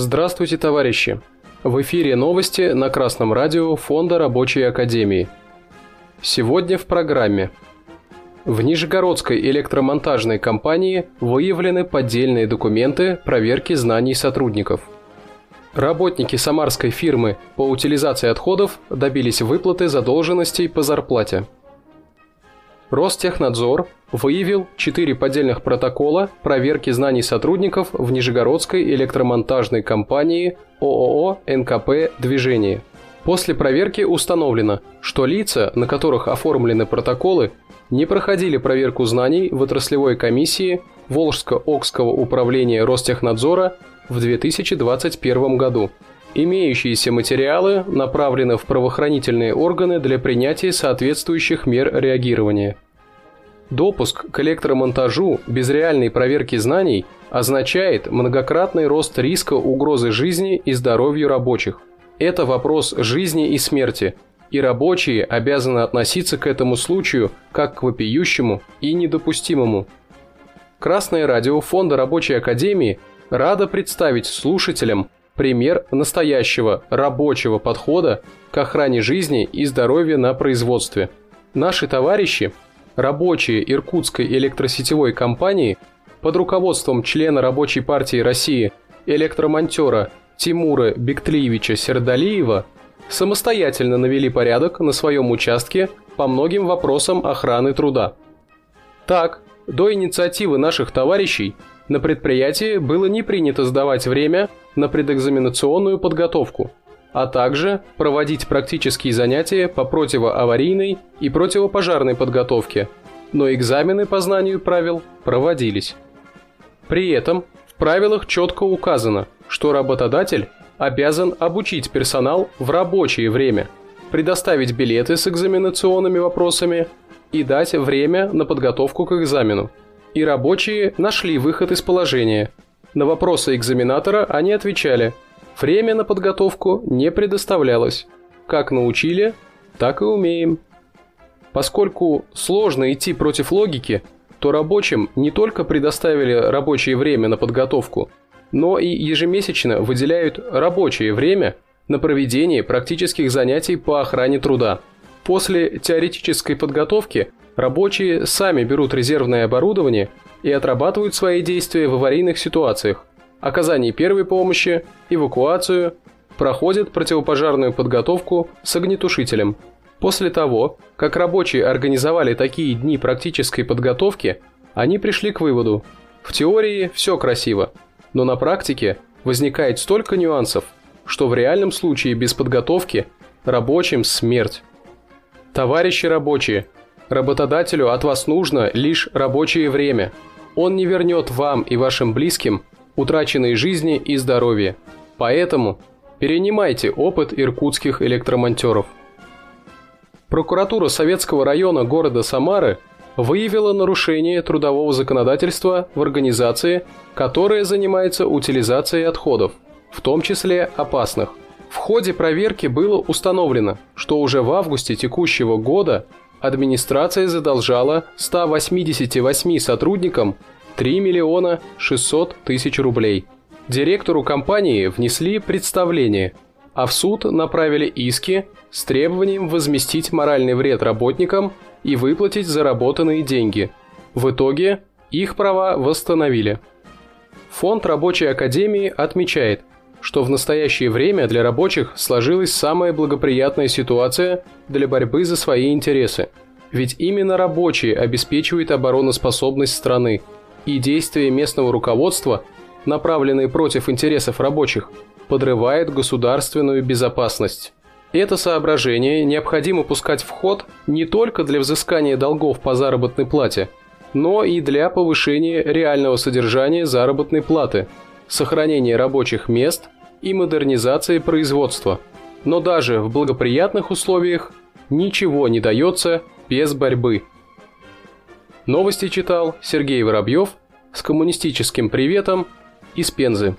Здравствуйте, товарищи! В эфире новости на Красном радио Фонда Рабочей Академии. Сегодня в программе. В Нижегородской электромонтажной компании выявлены поддельные документы проверки знаний сотрудников. Работники самарской фирмы по утилизации отходов добились выплаты задолженностей по зарплате. Ростехнадзор выявил четыре поддельных протокола проверки знаний сотрудников в Нижегородской электромонтажной компании ООО «НКП Движение». После проверки установлено, что лица, на которых оформлены протоколы, не проходили проверку знаний в отраслевой комиссии Волжско-Окского управления Ростехнадзора в 2021 году. Имеющиеся материалы направлены в правоохранительные органы для принятия соответствующих мер реагирования. Допуск к электромонтажу без реальной проверки знаний означает многократный рост риска угрозы жизни и здоровью рабочих. Это вопрос жизни и смерти, и рабочие обязаны относиться к этому случаю как к вопиющему и недопустимому. Красное радио Фонда Рабочей Академии рада представить слушателям пример настоящего рабочего подхода к охране жизни и здоровья на производстве. Наши товарищи – рабочие Иркутской электросетевой компании под руководством члена Рабочей партии России электромонтера Тимура Бектлиевича Сердалиева самостоятельно навели порядок на своем участке по многим вопросам охраны труда. Так, до инициативы наших товарищей на предприятии было не принято сдавать время на предэкзаменационную подготовку – а также проводить практические занятия по противоаварийной и противопожарной подготовке, но экзамены по знанию правил проводились. При этом в правилах четко указано, что работодатель обязан обучить персонал в рабочее время, предоставить билеты с экзаменационными вопросами и дать время на подготовку к экзамену. И рабочие нашли выход из положения. На вопросы экзаменатора они отвечали – Время на подготовку не предоставлялось. Как научили, так и умеем. Поскольку сложно идти против логики, то рабочим не только предоставили рабочее время на подготовку, но и ежемесячно выделяют рабочее время на проведение практических занятий по охране труда. После теоретической подготовки рабочие сами берут резервное оборудование и отрабатывают свои действия в аварийных ситуациях, оказание первой помощи, эвакуацию, проходит противопожарную подготовку с огнетушителем. После того, как рабочие организовали такие дни практической подготовки, они пришли к выводу – в теории все красиво, но на практике возникает столько нюансов, что в реальном случае без подготовки рабочим смерть. Товарищи рабочие, работодателю от вас нужно лишь рабочее время. Он не вернет вам и вашим близким утраченной жизни и здоровья. Поэтому перенимайте опыт иркутских электромонтеров. Прокуратура Советского района города Самары выявила нарушение трудового законодательства в организации, которая занимается утилизацией отходов, в том числе опасных. В ходе проверки было установлено, что уже в августе текущего года администрация задолжала 188 сотрудникам 3 миллиона 600 тысяч рублей. Директору компании внесли представление, а в суд направили иски с требованием возместить моральный вред работникам и выплатить заработанные деньги. В итоге их права восстановили. Фонд Рабочей Академии отмечает, что в настоящее время для рабочих сложилась самая благоприятная ситуация для борьбы за свои интересы. Ведь именно рабочие обеспечивают обороноспособность страны – и действия местного руководства, направленные против интересов рабочих, подрывает государственную безопасность. Это соображение необходимо пускать в ход не только для взыскания долгов по заработной плате, но и для повышения реального содержания заработной платы, сохранения рабочих мест и модернизации производства. Но даже в благоприятных условиях ничего не дается без борьбы. Новости читал Сергей Воробьев с коммунистическим приветом из Пензы.